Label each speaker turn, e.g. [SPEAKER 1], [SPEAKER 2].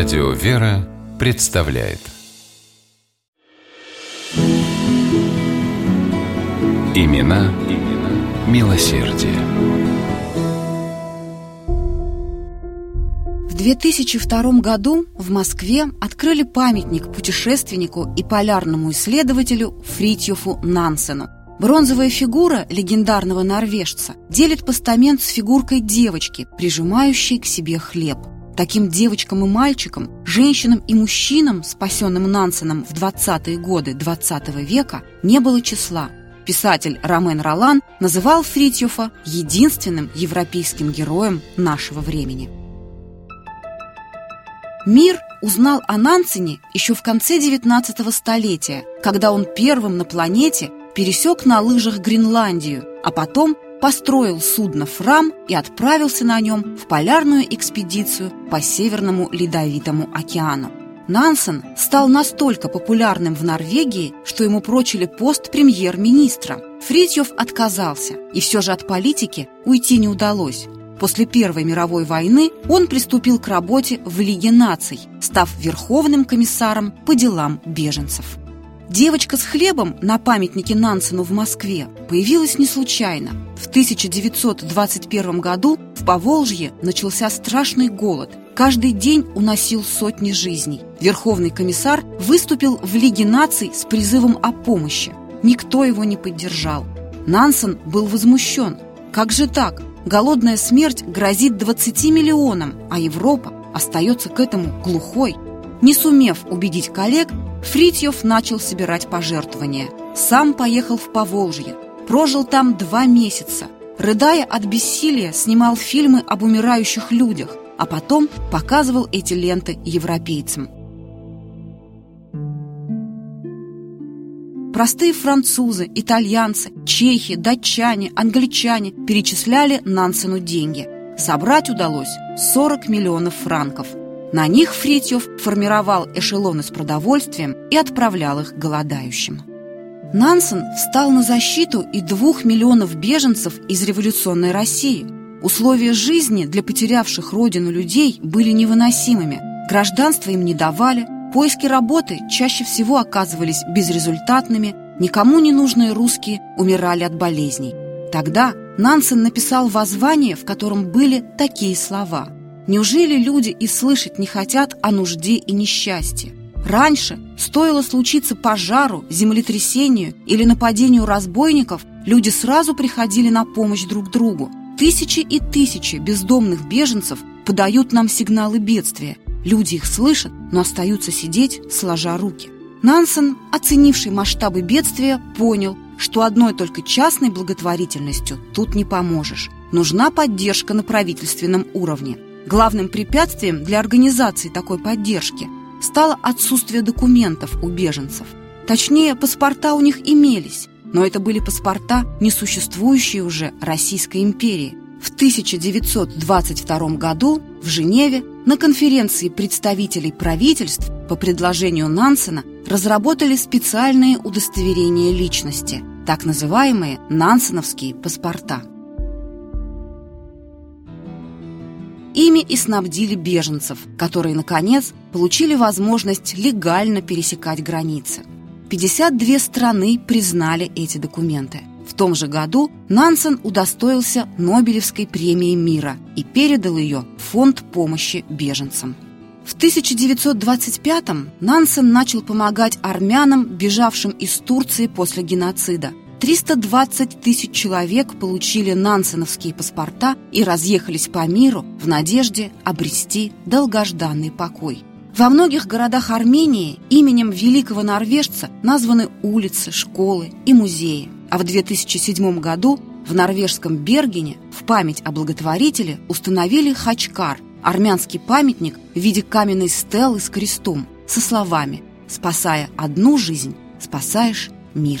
[SPEAKER 1] Радио «Вера» представляет Имена, имена милосердие.
[SPEAKER 2] В 2002 году в Москве открыли памятник путешественнику и полярному исследователю Фритьофу Нансену. Бронзовая фигура легендарного норвежца делит постамент с фигуркой девочки, прижимающей к себе хлеб. Таким девочкам и мальчикам, женщинам и мужчинам, спасенным Нансеном в 20-е годы 20 -го века, не было числа. Писатель Ромен Ролан называл Фритьёфа единственным европейским героем нашего времени. Мир узнал о Нансене еще в конце 19 столетия, когда он первым на планете пересек на лыжах Гренландию, а потом построил судно «Фрам» и отправился на нем в полярную экспедицию по Северному Ледовитому океану. Нансен стал настолько популярным в Норвегии, что ему прочили пост премьер-министра. Фритьев отказался, и все же от политики уйти не удалось. После Первой мировой войны он приступил к работе в Лиге наций, став верховным комиссаром по делам беженцев. Девочка с хлебом на памятнике Нансену в Москве появилась не случайно. В 1921 году в Поволжье начался страшный голод. Каждый день уносил сотни жизней. Верховный комиссар выступил в Лиге наций с призывом о помощи. Никто его не поддержал. Нансен был возмущен. Как же так? Голодная смерть грозит 20 миллионам, а Европа остается к этому глухой. Не сумев убедить коллег, Фритьев начал собирать пожертвования. Сам поехал в Поволжье. Прожил там два месяца. Рыдая от бессилия, снимал фильмы об умирающих людях, а потом показывал эти ленты европейцам. Простые французы, итальянцы, чехи, датчане, англичане перечисляли Нансену деньги. Собрать удалось 40 миллионов франков – на них Фритьев формировал эшелоны с продовольствием и отправлял их голодающим. Нансен встал на защиту и двух миллионов беженцев из революционной России. Условия жизни для потерявших родину людей были невыносимыми. Гражданство им не давали, поиски работы чаще всего оказывались безрезультатными, никому не нужные русские умирали от болезней. Тогда Нансен написал воззвание, в котором были такие слова – Неужели люди и слышать не хотят о нужде и несчастье? Раньше стоило случиться пожару, землетрясению или нападению разбойников, люди сразу приходили на помощь друг другу. Тысячи и тысячи бездомных беженцев подают нам сигналы бедствия. Люди их слышат, но остаются сидеть, сложа руки. Нансен, оценивший масштабы бедствия, понял, что одной только частной благотворительностью тут не поможешь. Нужна поддержка на правительственном уровне. Главным препятствием для организации такой поддержки стало отсутствие документов у беженцев. Точнее, паспорта у них имелись, но это были паспорта, несуществующие уже Российской империи. В 1922 году в Женеве на конференции представителей правительств по предложению Нансена разработали специальные удостоверения личности, так называемые нансеновские паспорта. Ими и снабдили беженцев, которые, наконец, получили возможность легально пересекать границы. 52 страны признали эти документы. В том же году Нансен удостоился Нобелевской премии мира и передал ее в Фонд помощи беженцам. В 1925-м Нансен начал помогать армянам, бежавшим из Турции после геноцида, 320 тысяч человек получили нансеновские паспорта и разъехались по миру в надежде обрести долгожданный покой. Во многих городах Армении именем великого норвежца названы улицы, школы и музеи. А в 2007 году в норвежском Бергене в память о благотворителе установили хачкар – армянский памятник в виде каменной стелы с крестом со словами «Спасая одну жизнь, спасаешь мир».